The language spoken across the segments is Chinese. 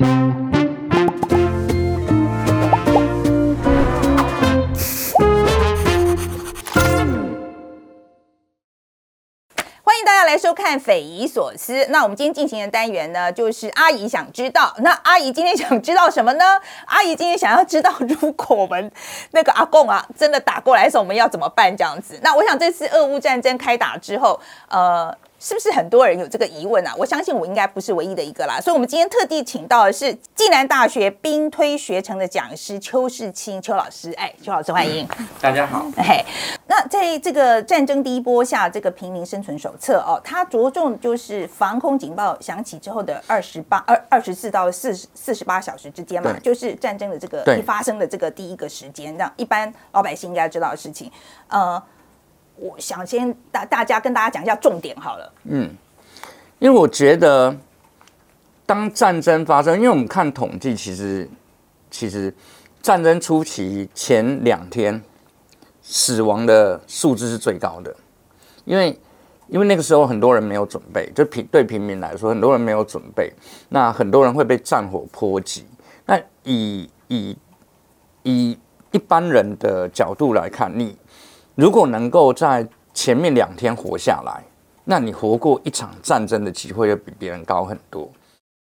欢迎大家来收看《匪夷所思》。那我们今天进行的单元呢，就是阿姨想知道。那阿姨今天想知道什么呢？阿姨今天想要知道，如果我们那个阿公啊真的打过来的时候，我们要怎么办？这样子。那我想这次俄乌战争开打之后，呃。是不是很多人有这个疑问啊？我相信我应该不是唯一的一个啦。所以，我们今天特地请到的是暨南大学兵推学程的讲师邱世清邱老师。哎，邱老师欢迎，大家好。哎，那在这个战争第一波下，这个平民生存手册哦，它着重就是防空警报响起之后的二十八二二十四到四十四十八小时之间嘛，就是战争的这个一发生的这个第一个时间，让一般老百姓应该知道的事情，呃。我想先大大家跟大家讲一下重点好了。嗯，因为我觉得当战争发生，因为我们看统计，其实其实战争初期前两天死亡的数字是最高的，因为因为那个时候很多人没有准备，就平对平民来说，很多人没有准备，那很多人会被战火波及。那以以以一般人的角度来看，你。如果能够在前面两天活下来，那你活过一场战争的机会要比别人高很多。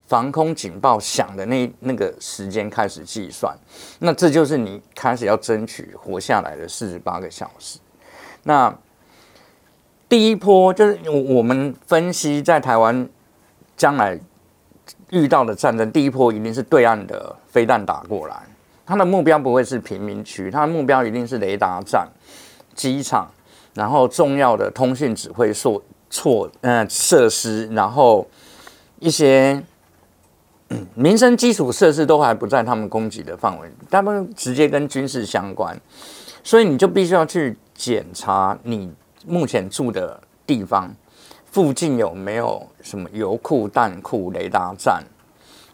防空警报响的那那个时间开始计算，那这就是你开始要争取活下来的四十八个小时。那第一波就是我们分析在台湾将来遇到的战争，第一波一定是对岸的飞弹打过来，它的目标不会是平民区，它的目标一定是雷达站。机场，然后重要的通讯指挥所错嗯设施，然后一些民生基础设施都还不在他们攻击的范围，他们直接跟军事相关，所以你就必须要去检查你目前住的地方附近有没有什么油库、弹库、雷达站，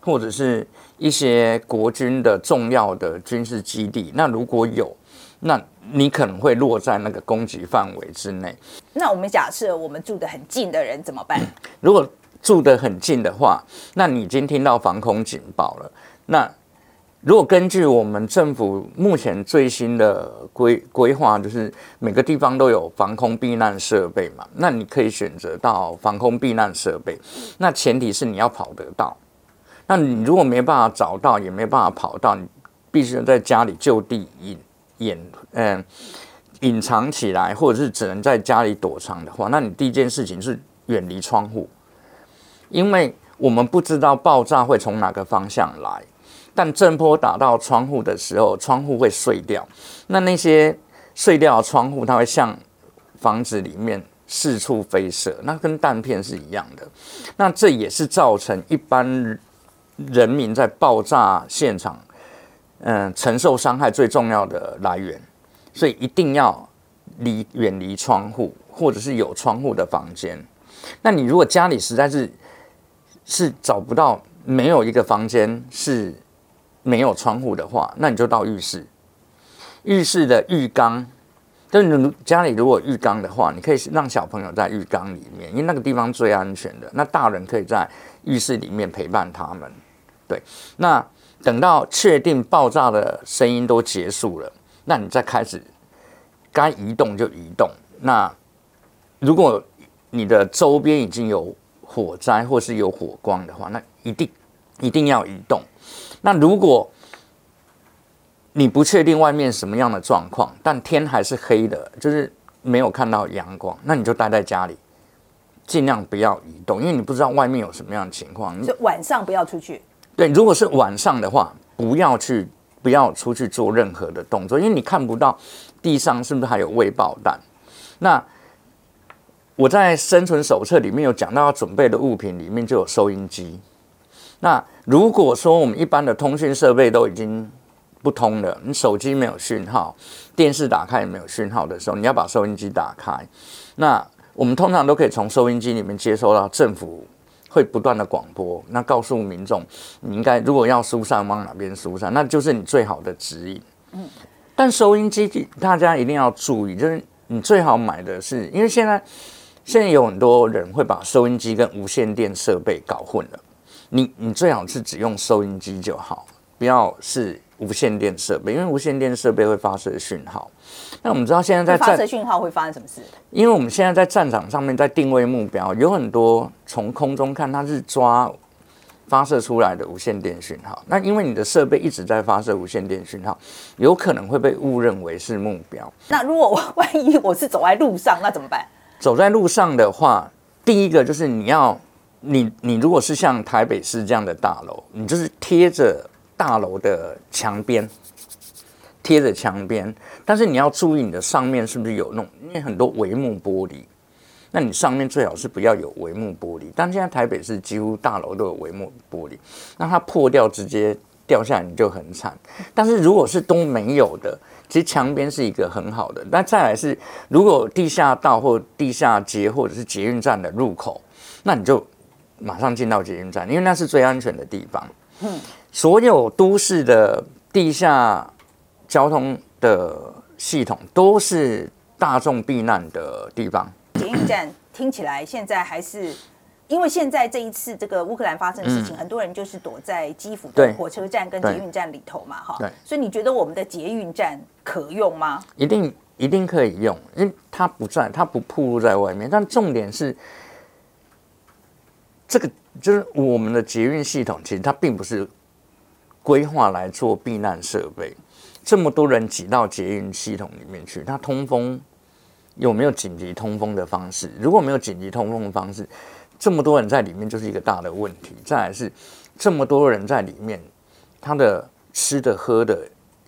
或者是一些国军的重要的军事基地。那如果有，那你可能会落在那个攻击范围之内。那我们假设我们住得很近的人怎么办？如果住得很近的话，那你已经听到防空警报了。那如果根据我们政府目前最新的规规划，就是每个地方都有防空避难设备嘛，那你可以选择到防空避难设备。那前提是你要跑得到。那你如果没办法找到，也没办法跑到，你必须要在家里就地隐。掩嗯隐藏起来，或者是只能在家里躲藏的话，那你第一件事情是远离窗户，因为我们不知道爆炸会从哪个方向来，但震波打到窗户的时候，窗户会碎掉。那那些碎掉的窗户，它会向房子里面四处飞射，那跟弹片是一样的。那这也是造成一般人民在爆炸现场。嗯，承受伤害最重要的来源，所以一定要离远离窗户，或者是有窗户的房间。那你如果家里实在是是找不到没有一个房间是没有窗户的话，那你就到浴室。浴室的浴缸，就是你家里如果浴缸的话，你可以让小朋友在浴缸里面，因为那个地方最安全的。那大人可以在浴室里面陪伴他们。对，那。等到确定爆炸的声音都结束了，那你再开始该移动就移动。那如果你的周边已经有火灾或是有火光的话，那一定一定要移动。那如果你不确定外面什么样的状况，但天还是黑的，就是没有看到阳光，那你就待在家里，尽量不要移动，因为你不知道外面有什么样的情况。就晚上不要出去。对，如果是晚上的话，不要去，不要出去做任何的动作，因为你看不到地上是不是还有未爆弹。那我在生存手册里面有讲到要准备的物品里面就有收音机。那如果说我们一般的通讯设备都已经不通了，你手机没有讯号，电视打开也没有讯号的时候，你要把收音机打开。那我们通常都可以从收音机里面接收到政府。会不断的广播，那告诉民众，你应该如果要疏散往哪边疏散，那就是你最好的指引。嗯，但收音机大家一定要注意，就是你最好买的是，因为现在现在有很多人会把收音机跟无线电设备搞混了。你你最好是只用收音机就好，不要是无线电设备，因为无线电设备会发射讯号。那我们知道现在在发射，讯号会发生什么事？因为我们现在在战场上面在定位目标，有很多从空中看它是抓发射出来的无线电讯号。那因为你的设备一直在发射无线电讯号，有可能会被误认为是目标。那如果我万一我是走在路上，那怎么办？走在路上的话，第一个就是你要，你你如果是像台北市这样的大楼，你就是贴着大楼的墙边，贴着墙边，但是你要注意你的上面是不是有那种，因为很多帷幕玻璃，那你上面最好是不要有帷幕玻璃。但现在台北市几乎大楼都有帷幕玻璃，那它破掉直接掉下来你就很惨。但是如果是都没有的，其实墙边是一个很好的。那再来是，如果地下道或地下街或者是捷运站的入口，那你就马上进到捷运站，因为那是最安全的地方。嗯，所有都市的地下交通的系统都是大众避难的地方。捷运站听起来现在还是。因为现在这一次这个乌克兰发生的事情，很多人就是躲在基辅的火车站跟捷运站里头嘛，哈对。所以你觉得我们的捷运站可用吗？一定一定可以用，因为它不在，它不暴露在外面。但重点是，这个就是我们的捷运系统，其实它并不是规划来做避难设备。这么多人挤到捷运系统里面去，它通风有没有紧急通风的方式？如果没有紧急通风的方式，这么多人在里面就是一个大的问题。再来是这么多人在里面，他的吃的、喝的、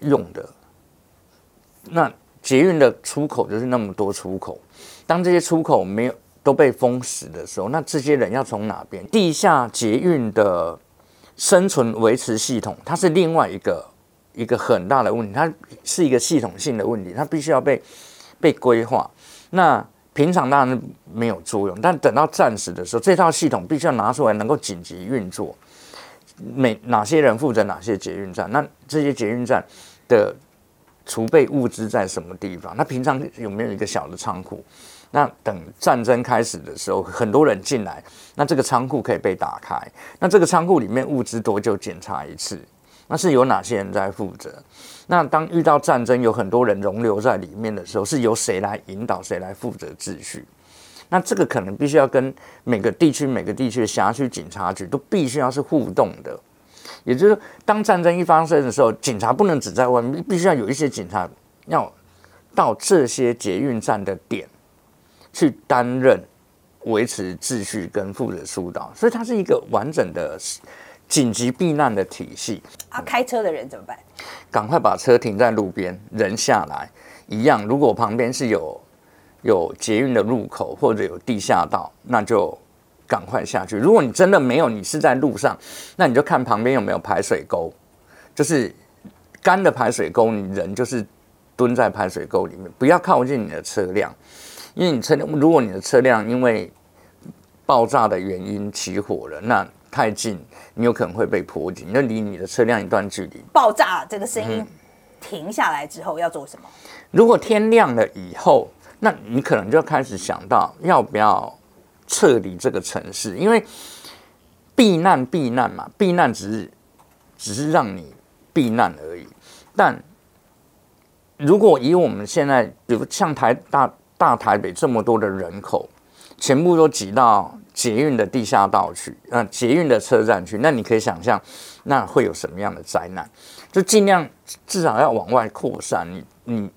用的，那捷运的出口就是那么多出口，当这些出口没有都被封死的时候，那这些人要从哪边？地下捷运的生存维持系统，它是另外一个一个很大的问题，它是一个系统性的问题，它必须要被被规划。那平常当然没有作用，但等到战时的时候，这套系统必须要拿出来，能够紧急运作。每哪些人负责哪些捷运站？那这些捷运站的储备物资在什么地方？那平常有没有一个小的仓库？那等战争开始的时候，很多人进来，那这个仓库可以被打开。那这个仓库里面物资多久检查一次？那是有哪些人在负责？那当遇到战争，有很多人容留在里面的时候，是由谁来引导？谁来负责秩序？那这个可能必须要跟每个地区、每个地区的辖区警察局都必须要是互动的。也就是当战争一发生的时候，警察不能只在外面，必须要有一些警察要到这些捷运站的点去担任维持秩序跟负责疏导，所以它是一个完整的紧急避难的体系。啊，开车的人怎么办？赶快把车停在路边，人下来一样。如果旁边是有有捷运的入口或者有地下道，那就赶快下去。如果你真的没有，你是在路上，那你就看旁边有没有排水沟，就是干的排水沟，你人就是蹲在排水沟里面，不要靠近你的车辆，因为你车辆，如果你的车辆因为爆炸的原因起火了，那太近，你有可能会被波及，那离你的车辆一段距离。爆炸这个声音停下来之后要做什么？如果天亮了以后，那你可能就开始想到要不要撤离这个城市，因为避难避难嘛，避难只是只是让你避难而已。但如果以我们现在，比如像台大大台北这么多的人口，全部都挤到捷运的地下道去，呃，捷运的车站去，那你可以想象，那会有什么样的灾难？就尽量至少要往外扩散，你你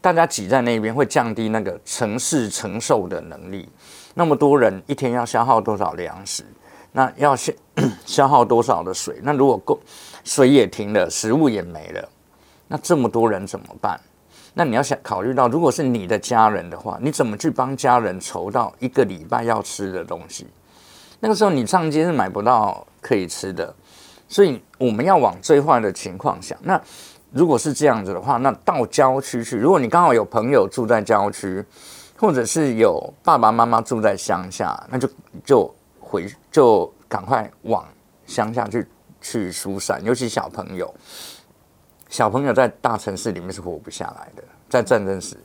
大家挤在那边会降低那个城市承受的能力。那么多人一天要消耗多少粮食？那要消 消耗多少的水？那如果够水也停了，食物也没了，那这么多人怎么办？那你要想考虑到，如果是你的家人的话，你怎么去帮家人筹到一个礼拜要吃的东西？那个时候你上街是买不到可以吃的，所以我们要往最坏的情况想。那如果是这样子的话，那到郊区去，如果你刚好有朋友住在郊区，或者是有爸爸妈妈住在乡下，那就就回就赶快往乡下去去疏散，尤其小朋友。小朋友在大城市里面是活不下来的，在战争时，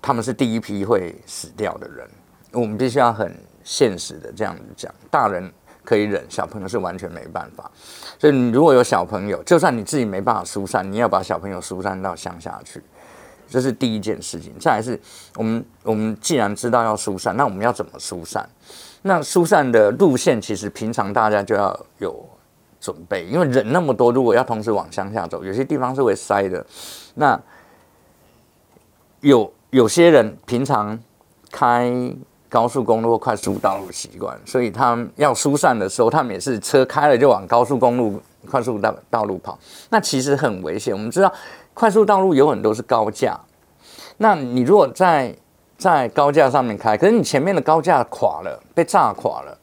他们是第一批会死掉的人。我们必须要很现实的这样子讲，大人可以忍，小朋友是完全没办法。所以你如果有小朋友，就算你自己没办法疏散，你要把小朋友疏散到乡下去，这是第一件事情。再来是我们我们既然知道要疏散，那我们要怎么疏散？那疏散的路线其实平常大家就要有准备，因为人那么多，如果要同时往乡下走，有些地方是会塞的。那有有些人平常开高速公路或快速道路习惯，所以他们要疏散的时候，他们也是车开了就往高速公路、快速道道路跑。那其实很危险。我们知道快速道路有很多是高架，那你如果在在高架上面开，可是你前面的高架垮了，被炸垮了，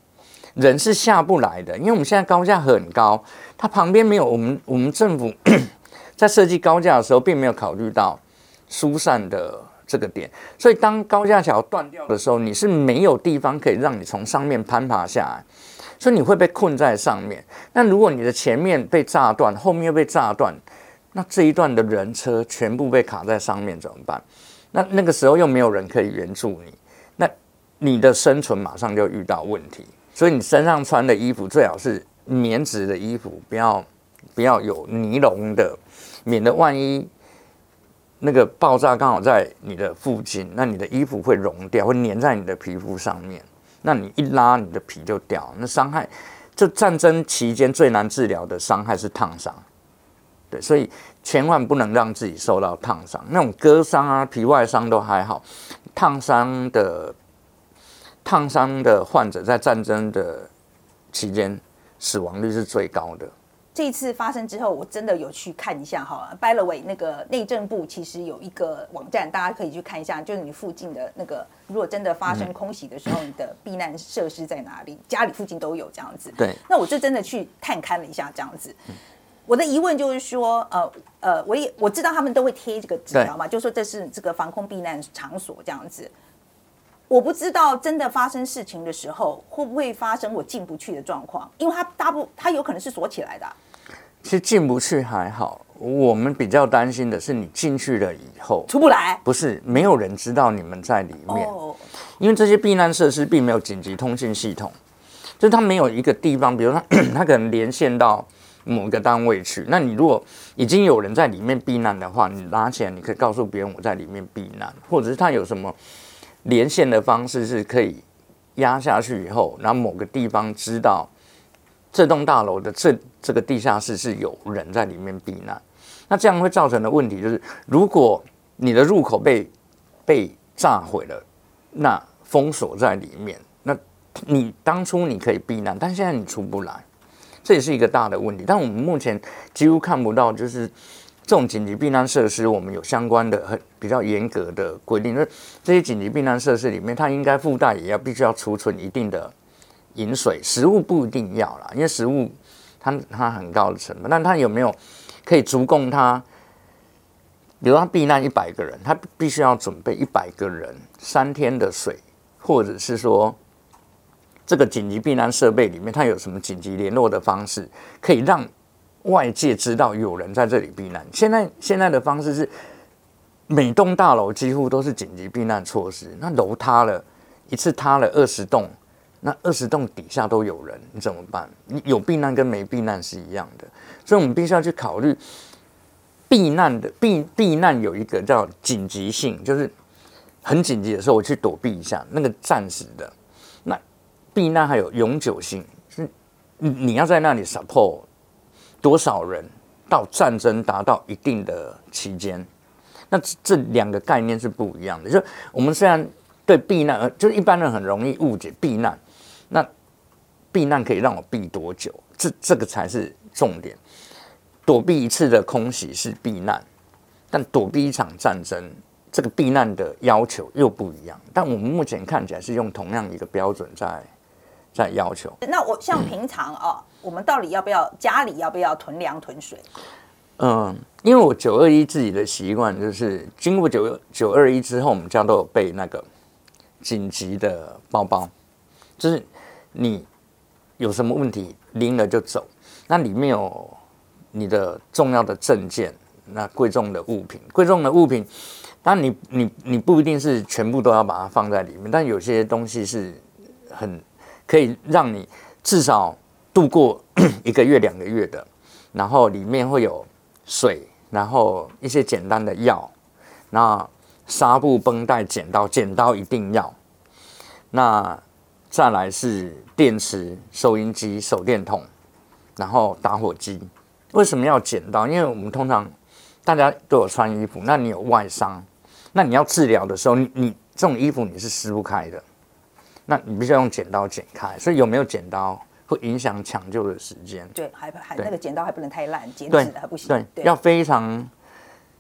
人是下不来的。因为我们现在高架很高，它旁边没有我们我们政府 在设计高架的时候，并没有考虑到疏散的这个点。所以当高架桥断掉的时候，你是没有地方可以让你从上面攀爬下来，所以你会被困在上面。那如果你的前面被炸断，后面又被炸断，那这一段的人车全部被卡在上面怎么办？那那个时候又没有人可以援助你，那你的生存马上就遇到问题。所以你身上穿的衣服最好是棉质的衣服，不要不要有尼龙的，免得万一那个爆炸刚好在你的附近，那你的衣服会融掉，会粘在你的皮肤上面。那你一拉，你的皮就掉。那伤害，就战争期间最难治疗的伤害是烫伤。对，所以千万不能让自己受到烫伤。那种割伤啊、皮外伤都还好，烫伤的烫伤的患者在战争的期间死亡率是最高的。这一次发生之后，我真的有去看一下哈。By the way，那个内政部其实有一个网站，大家可以去看一下，就是你附近的那个，如果真的发生空袭的时候，你的避难设施在哪里？家里附近都有这样子。对。那我就真的去探勘了一下，这样子。我的疑问就是说，呃呃，我也我知道他们都会贴这个纸条嘛，就说这是这个防空避难场所这样子。我不知道真的发生事情的时候，会不会发生我进不去的状况？因为它大部它有可能是锁起来的。其实进不去还好，我们比较担心的是你进去了以后出不来。不是，没有人知道你们在里面，因为这些避难设施并没有紧急通信系统，就是它没有一个地方，比如说它 可能连线到某一个单位去。那你如果已经有人在里面避难的话，你拿起来，你可以告诉别人我在里面避难，或者是它有什么连线的方式是可以压下去以后，然后某个地方知道。这栋大楼的这这个地下室是有人在里面避难，那这样会造成的问题就是，如果你的入口被被炸毁了，那封锁在里面，那你当初你可以避难，但现在你出不来，这也是一个大的问题。但我们目前几乎看不到，就是这种紧急避难设施，我们有相关的很比较严格的规定，那这些紧急避难设施里面，它应该附带也要必须要储存一定的。饮水、食物不一定要啦，因为食物它它很高的成本，但它有没有可以足供它？比如他避难一百个人，他必须要准备一百个人三天的水，或者是说这个紧急避难设备里面，它有什么紧急联络的方式，可以让外界知道有人在这里避难？现在现在的方式是每栋大楼几乎都是紧急避难措施，那楼塌了一次塌了二十栋。那二十栋底下都有人，你怎么办？你有避难跟没避难是一样的，所以我们必须要去考虑避难的避避难有一个叫紧急性，就是很紧急的时候我去躲避一下，那个暂时的。那避难还有永久性，是你你要在那里 support 多少人到战争达到一定的期间，那这两个概念是不一样的。就我们虽然对避难，就是一般人很容易误解避难。那避难可以让我避多久？这这个才是重点。躲避一次的空袭是避难，但躲避一场战争，这个避难的要求又不一样。但我们目前看起来是用同样一个标准在在要求。那我像平常啊，我们到底要不要家里要不要囤粮囤水？嗯，因为我九二一自己的习惯就是，经过九九二一之后，我们家都有备那个紧急的包包，就是。你有什么问题拎了就走，那里面有你的重要的证件，那贵重的物品，贵重的物品，当然你你你不一定是全部都要把它放在里面，但有些东西是很可以让你至少度过 一个月、两个月的，然后里面会有水，然后一些简单的药，那纱布、绷带、剪刀，剪刀一定要。那再来是电池、收音机、手电筒，然后打火机。为什么要剪刀？因为我们通常大家都有穿衣服，那你有外伤，那你要治疗的时候，你你这种衣服你是撕不开的，那你必须要用剪刀剪开。所以有没有剪刀会影响抢救的时间？对，还还那个剪刀还不能太烂，剪纸的还不行。对，要非常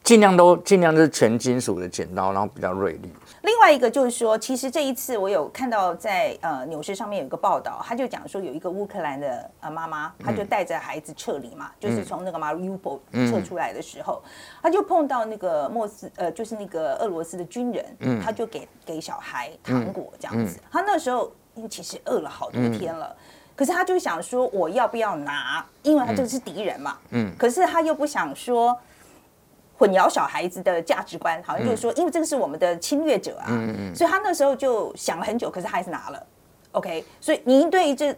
尽量都尽量就是全金属的剪刀，然后比较锐利。另外一个就是说，其实这一次我有看到在呃纽市上面有一个报道，他就讲说有一个乌克兰的呃妈妈，她就带着孩子撤离嘛，就是从那个马里乌波撤出来的时候，她就碰到那个莫斯呃，就是那个俄罗斯的军人，他就给给小孩糖果这样子。他那时候因为其实饿了好多天了。可是他就想说，我要不要拿？因为他这个是敌人嘛。嗯。可是他又不想说混淆小孩子的价值观，好像就是说，因为这个是我们的侵略者啊。所以他那时候就想了很久，可是他还是拿了。OK。所以您对于这，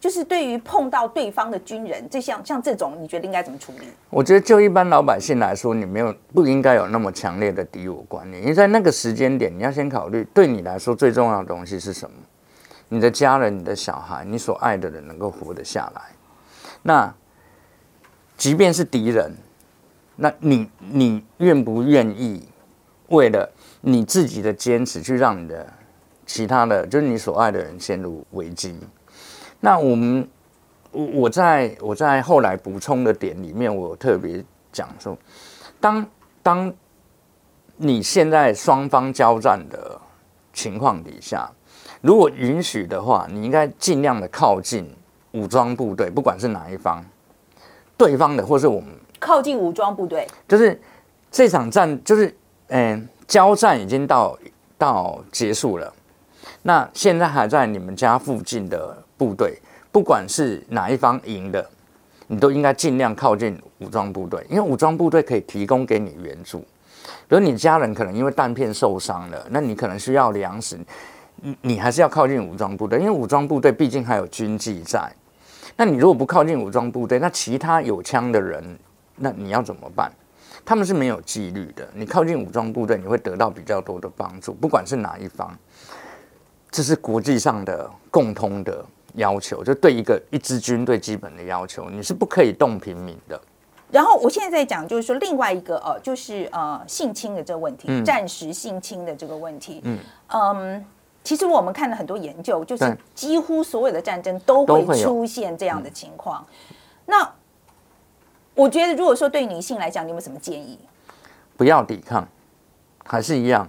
就是对于碰到对方的军人，这像像这种，你觉得应该怎么处理？我觉得就一般老百姓来说，你没有不应该有那么强烈的敌我观念，因为在那个时间点，你要先考虑对你来说最重要的东西是什么。你的家人、你的小孩、你所爱的人能够活得下来，那即便是敌人，那你你愿不愿意为了你自己的坚持，去让你的其他的，就是你所爱的人陷入危机？那我们我我在我在后来补充的点里面，我特别讲说，当当你现在双方交战的情况底下。如果允许的话，你应该尽量的靠近武装部队，不管是哪一方，对方的或是我们靠近武装部队，就是这场战，就是嗯，交战已经到到结束了，那现在还在你们家附近的部队，不管是哪一方赢的，你都应该尽量靠近武装部队，因为武装部队可以提供给你援助，比如你家人可能因为弹片受伤了，那你可能需要粮食。你你还是要靠近武装部队，因为武装部队毕竟还有军纪在。那你如果不靠近武装部队，那其他有枪的人，那你要怎么办？他们是没有纪律的。你靠近武装部队，你会得到比较多的帮助，不管是哪一方。这是国际上的共通的要求，就对一个一支军队基本的要求，你是不可以动平民的。然后我现在在讲，就是说另外一个呃，就是呃性侵的这个问题，暂时性侵的这个问题。嗯嗯。其实我们看了很多研究，就是几乎所有的战争都会出现这样的情况。那我觉得，如果说对女性来讲，你有什么建议？不要抵抗，还是一样，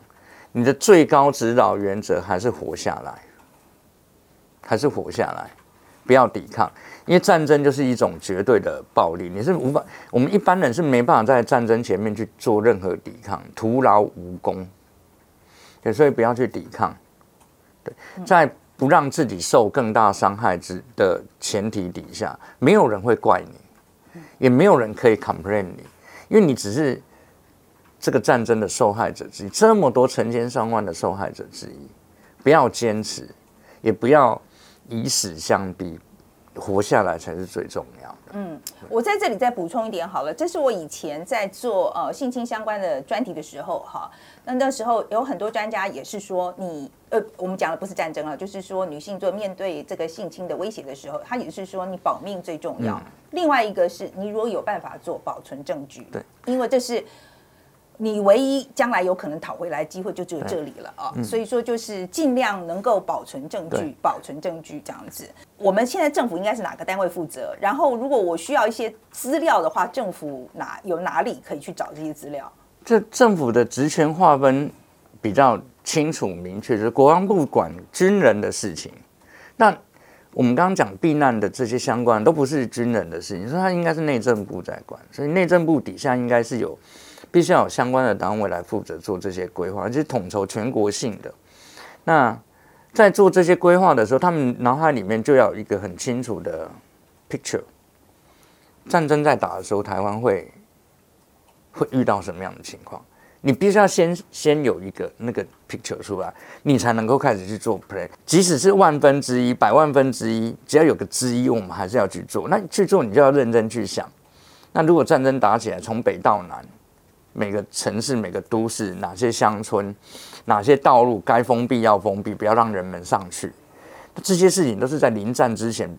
你的最高指导原则还是活下来，还是活下来，不要抵抗，因为战争就是一种绝对的暴力，你是无法，我们一般人是没办法在战争前面去做任何抵抗，徒劳无功。对所以不要去抵抗。对，在不让自己受更大伤害之的前提底下，没有人会怪你，也没有人可以 complain 你，因为你只是这个战争的受害者之一，这么多成千上万的受害者之一，不要坚持，也不要以死相逼，活下来才是最重要的。嗯，我在这里再补充一点好了，这是我以前在做呃性侵相关的专题的时候哈。那那时候有很多专家也是说，你呃，我们讲的不是战争啊，就是说女性做面对这个性侵的威胁的时候，他也是说你保命最重要。另外一个是你如果有办法做保存证据，对，因为这是你唯一将来有可能讨回来机会就只有这里了啊。所以说就是尽量能够保存证据，保存证据这样子。我们现在政府应该是哪个单位负责？然后如果我需要一些资料的话，政府哪有哪里可以去找这些资料？这政府的职权划分比较清楚明确，就是国防部管军人的事情。那我们刚刚讲避难的这些相关都不是军人的事情，所以它应该是内政部在管，所以内政部底下应该是有必须要有相关的单位来负责做这些规划，而且统筹全国性的。那在做这些规划的时候，他们脑海里面就要有一个很清楚的 picture。战争在打的时候，台湾会。会遇到什么样的情况？你必须要先先有一个那个 picture 出来，你才能够开始去做 play。即使是万分之一、百万分之一，只要有个之一，我们还是要去做。那去做，你就要认真去想。那如果战争打起来，从北到南，每个城市、每个都市，哪些乡村、哪些道路该封闭要封闭，不要让人们上去。这些事情都是在临战之前，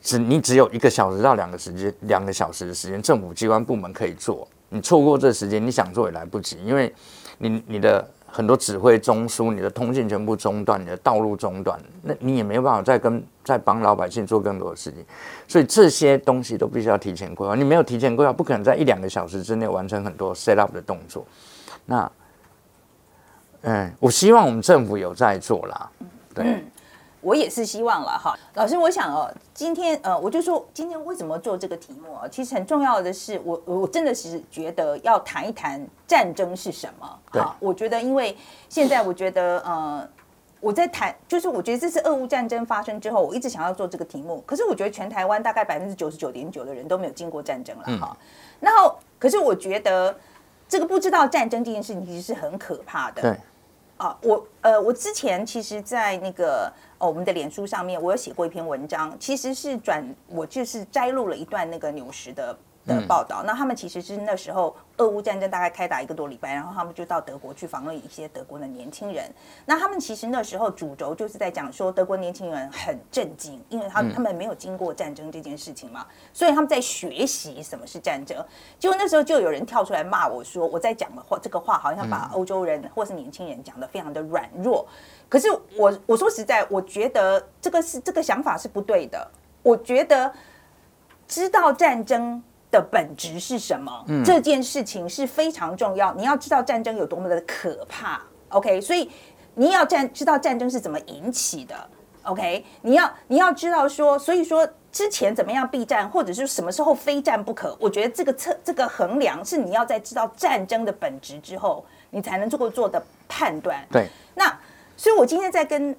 只你只有一个小时到两个时间，两个小时的时间，政府机关部门可以做。你错过这时间，你想做也来不及，因为你你的很多指挥中枢，你的通信全部中断，你的道路中断，那你也没有办法再跟再帮老百姓做更多的事情，所以这些东西都必须要提前规划。你没有提前规划，不可能在一两个小时之内完成很多 set up 的动作。那，嗯，我希望我们政府有在做啦，对。我也是希望了哈，老师，我想哦，今天呃，我就说今天为什么做这个题目啊？其实很重要的是，我我真的是觉得要谈一谈战争是什么。好，我觉得因为现在我觉得呃，我在谈，就是我觉得这次俄乌战争发生之后，我一直想要做这个题目。可是我觉得全台湾大概百分之九十九点九的人都没有经过战争了哈。然后，可是我觉得这个不知道战争这件事情其实是很可怕的。对。啊，我呃，我之前其实，在那个哦，我们的脸书上面，我有写过一篇文章，其实是转，我就是摘录了一段那个纽时的。的报道，那他们其实是那时候俄乌战争大概开打一个多礼拜，然后他们就到德国去访问一些德国的年轻人。那他们其实那时候主轴就是在讲说，德国年轻人很震惊，因为他他们没有经过战争这件事情嘛，所以他们在学习什么是战争。结果那时候就有人跳出来骂我说，我在讲的话，这个话好像把欧洲人或是年轻人讲的非常的软弱。可是我我说实在，我觉得这个是这个想法是不对的。我觉得知道战争。的本质是什么？这件事情是非常重要。你要知道战争有多么的可怕，OK？所以你要战知道战争是怎么引起的，OK？你要你要知道说，所以说之前怎么样避战，或者是什么时候非战不可？我觉得这个测这个衡量是你要在知道战争的本质之后，你才能做做的判断。对。那所以，我今天在跟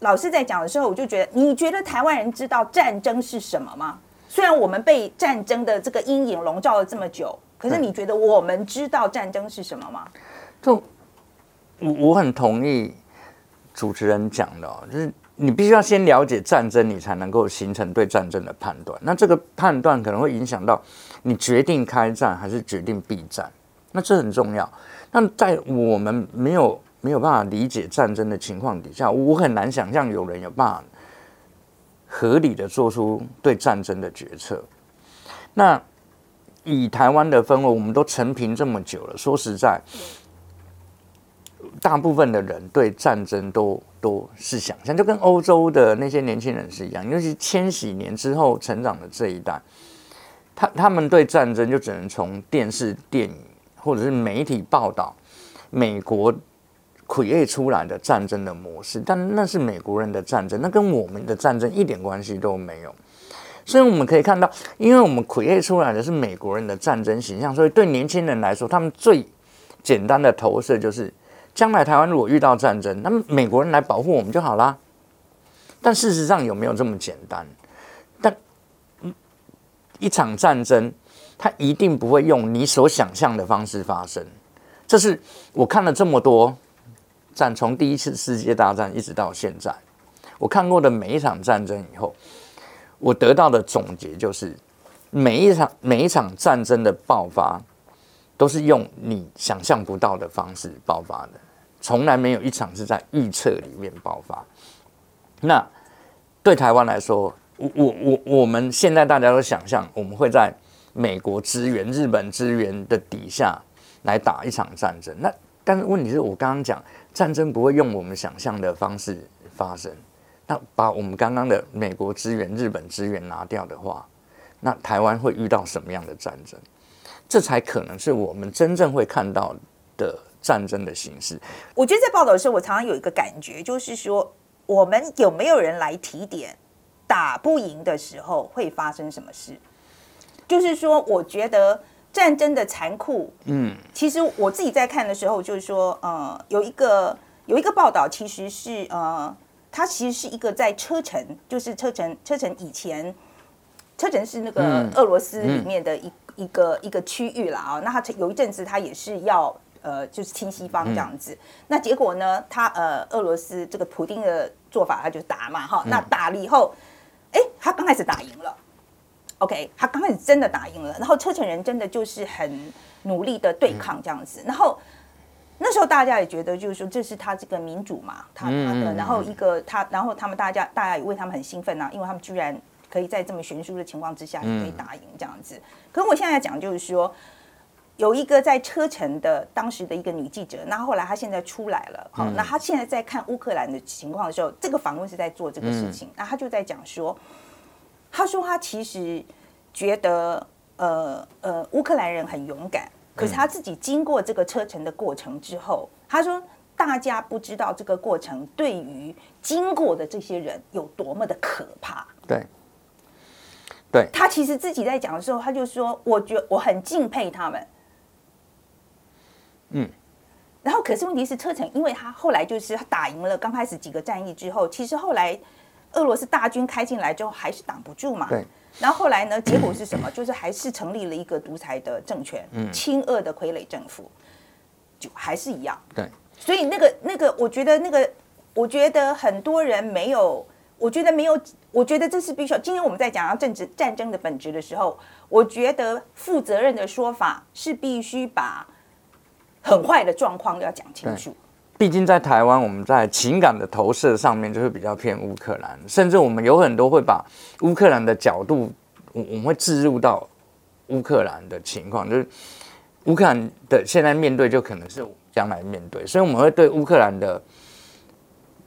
老师在讲的时候，我就觉得，你觉得台湾人知道战争是什么吗？虽然我们被战争的这个阴影笼罩了这么久，可是你觉得我们知道战争是什么吗？就我我很同意主持人讲的，就是你必须要先了解战争，你才能够形成对战争的判断。那这个判断可能会影响到你决定开战还是决定避战，那这很重要。那在我们没有没有办法理解战争的情况底下，我很难想象有人有办法。合理的做出对战争的决策。那以台湾的氛围，我们都成平这么久了。说实在，大部分的人对战争都都是想象，就跟欧洲的那些年轻人是一样。尤其千禧年之后成长的这一代，他他们对战争就只能从电视、电影或者是媒体报道美国。苦业出来的战争的模式，但那是美国人的战争，那跟我们的战争一点关系都没有。所以我们可以看到，因为我们苦业出来的是美国人的战争形象，所以对年轻人来说，他们最简单的投射就是：将来台湾如果遇到战争，那么美国人来保护我们就好啦。但事实上有没有这么简单？但一场战争，它一定不会用你所想象的方式发生。这是我看了这么多。战从第一次世界大战一直到现在，我看过的每一场战争以后，我得到的总结就是，每一场每一场战争的爆发，都是用你想象不到的方式爆发的，从来没有一场是在预测里面爆发。那对台湾来说，我我我我们现在大家都想象，我们会在美国支援、日本支援的底下来打一场战争。那但是问题是我刚刚讲。战争不会用我们想象的方式发生。那把我们刚刚的美国资源、日本资源拿掉的话，那台湾会遇到什么样的战争？这才可能是我们真正会看到的战争的形式。我觉得在报道的时候，我常常有一个感觉，就是说，我们有没有人来提点，打不赢的时候会发生什么事？就是说，我觉得。战争的残酷，嗯，其实我自己在看的时候，就是说，呃，有一个有一个报道，其实是呃，它其实是一个在车臣，就是车臣车臣以前车臣是那个俄罗斯里面的一一个一个区域了啊。那他有一阵子他也是要呃，就是亲西方这样子。那结果呢，他呃，俄罗斯这个普丁的做法，他就打嘛哈。那打了以后，哎，他刚开始打赢了。OK，他刚开始真的打赢了，然后车臣人真的就是很努力的对抗这样子，然后那时候大家也觉得就是说这是他这个民主嘛，他他的，然后一个他，然后他们大家大家也为他们很兴奋呐，因为他们居然可以在这么悬殊的情况之下也可以打赢这样子。可是我现在讲就是说，有一个在车臣的当时的一个女记者，那后来她现在出来了，好，那她现在在看乌克兰的情况的时候，这个访问是在做这个事情，那她就在讲说。他说他其实觉得，呃呃，乌克兰人很勇敢，可是他自己经过这个车程的过程之后，他说大家不知道这个过程对于经过的这些人有多么的可怕。对，对。他其实自己在讲的时候，他就说，我觉我很敬佩他们。嗯。然后，可是问题是车臣，因为他后来就是他打赢了刚开始几个战役之后，其实后来。俄罗斯大军开进来之后，还是挡不住嘛？对。然后后来呢？结果是什么？就是还是成立了一个独裁的政权，亲俄的傀儡政府，就还是一样。对。所以那个那个，我觉得那个，我觉得很多人没有，我觉得没有，我觉得这是必须要。今天我们在讲到政治战争的本质的时候，我觉得负责任的说法是必须把很坏的状况要讲清楚。毕竟在台湾，我们在情感的投射上面就会比较偏乌克兰，甚至我们有很多会把乌克兰的角度，我我们会置入到乌克兰的情况，就是乌克兰的现在面对就可能是将来面对，所以我们会对乌克兰的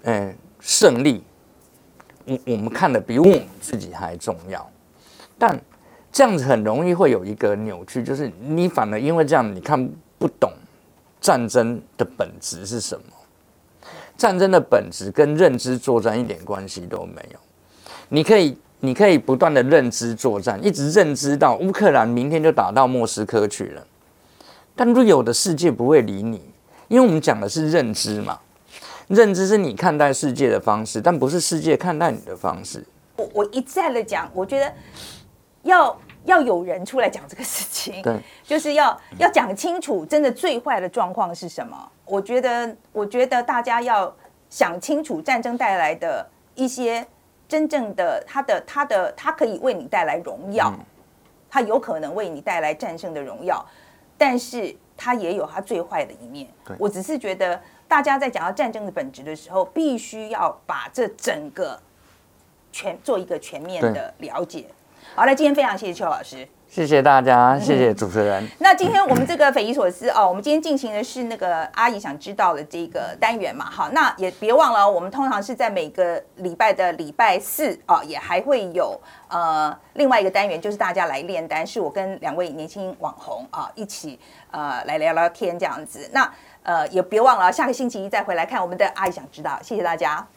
嗯胜利，我我们看的比我们自己还重要，但这样子很容易会有一个扭曲，就是你反而因为这样你看不懂。战争的本质是什么？战争的本质跟认知作战一点关系都没有。你可以，你可以不断的认知作战，一直认知到乌克兰明天就打到莫斯科去了。但如有的世界不会理你，因为我们讲的是认知嘛。认知是你看待世界的方式，但不是世界看待你的方式。我我一再的讲，我觉得要。要有人出来讲这个事情，对，就是要要讲清楚，真的最坏的状况是什么？我觉得，我觉得大家要想清楚战争带来的一些真正的，它的它的它可以为你带来荣耀，它有可能为你带来战胜的荣耀，但是它也有它最坏的一面。我只是觉得，大家在讲到战争的本质的时候，必须要把这整个全做一个全面的了解。好那，今天非常谢谢邱老师，谢谢大家，谢谢主持人。那今天我们这个匪夷所思哦，我们今天进行的是那个阿姨想知道的这个单元嘛，好，那也别忘了，我们通常是在每个礼拜的礼拜四啊，也还会有呃另外一个单元，就是大家来炼丹，是我跟两位年轻网红啊一起呃来聊聊天这样子。那呃也别忘了下个星期一再回来看我们的阿姨想知道，谢谢大家。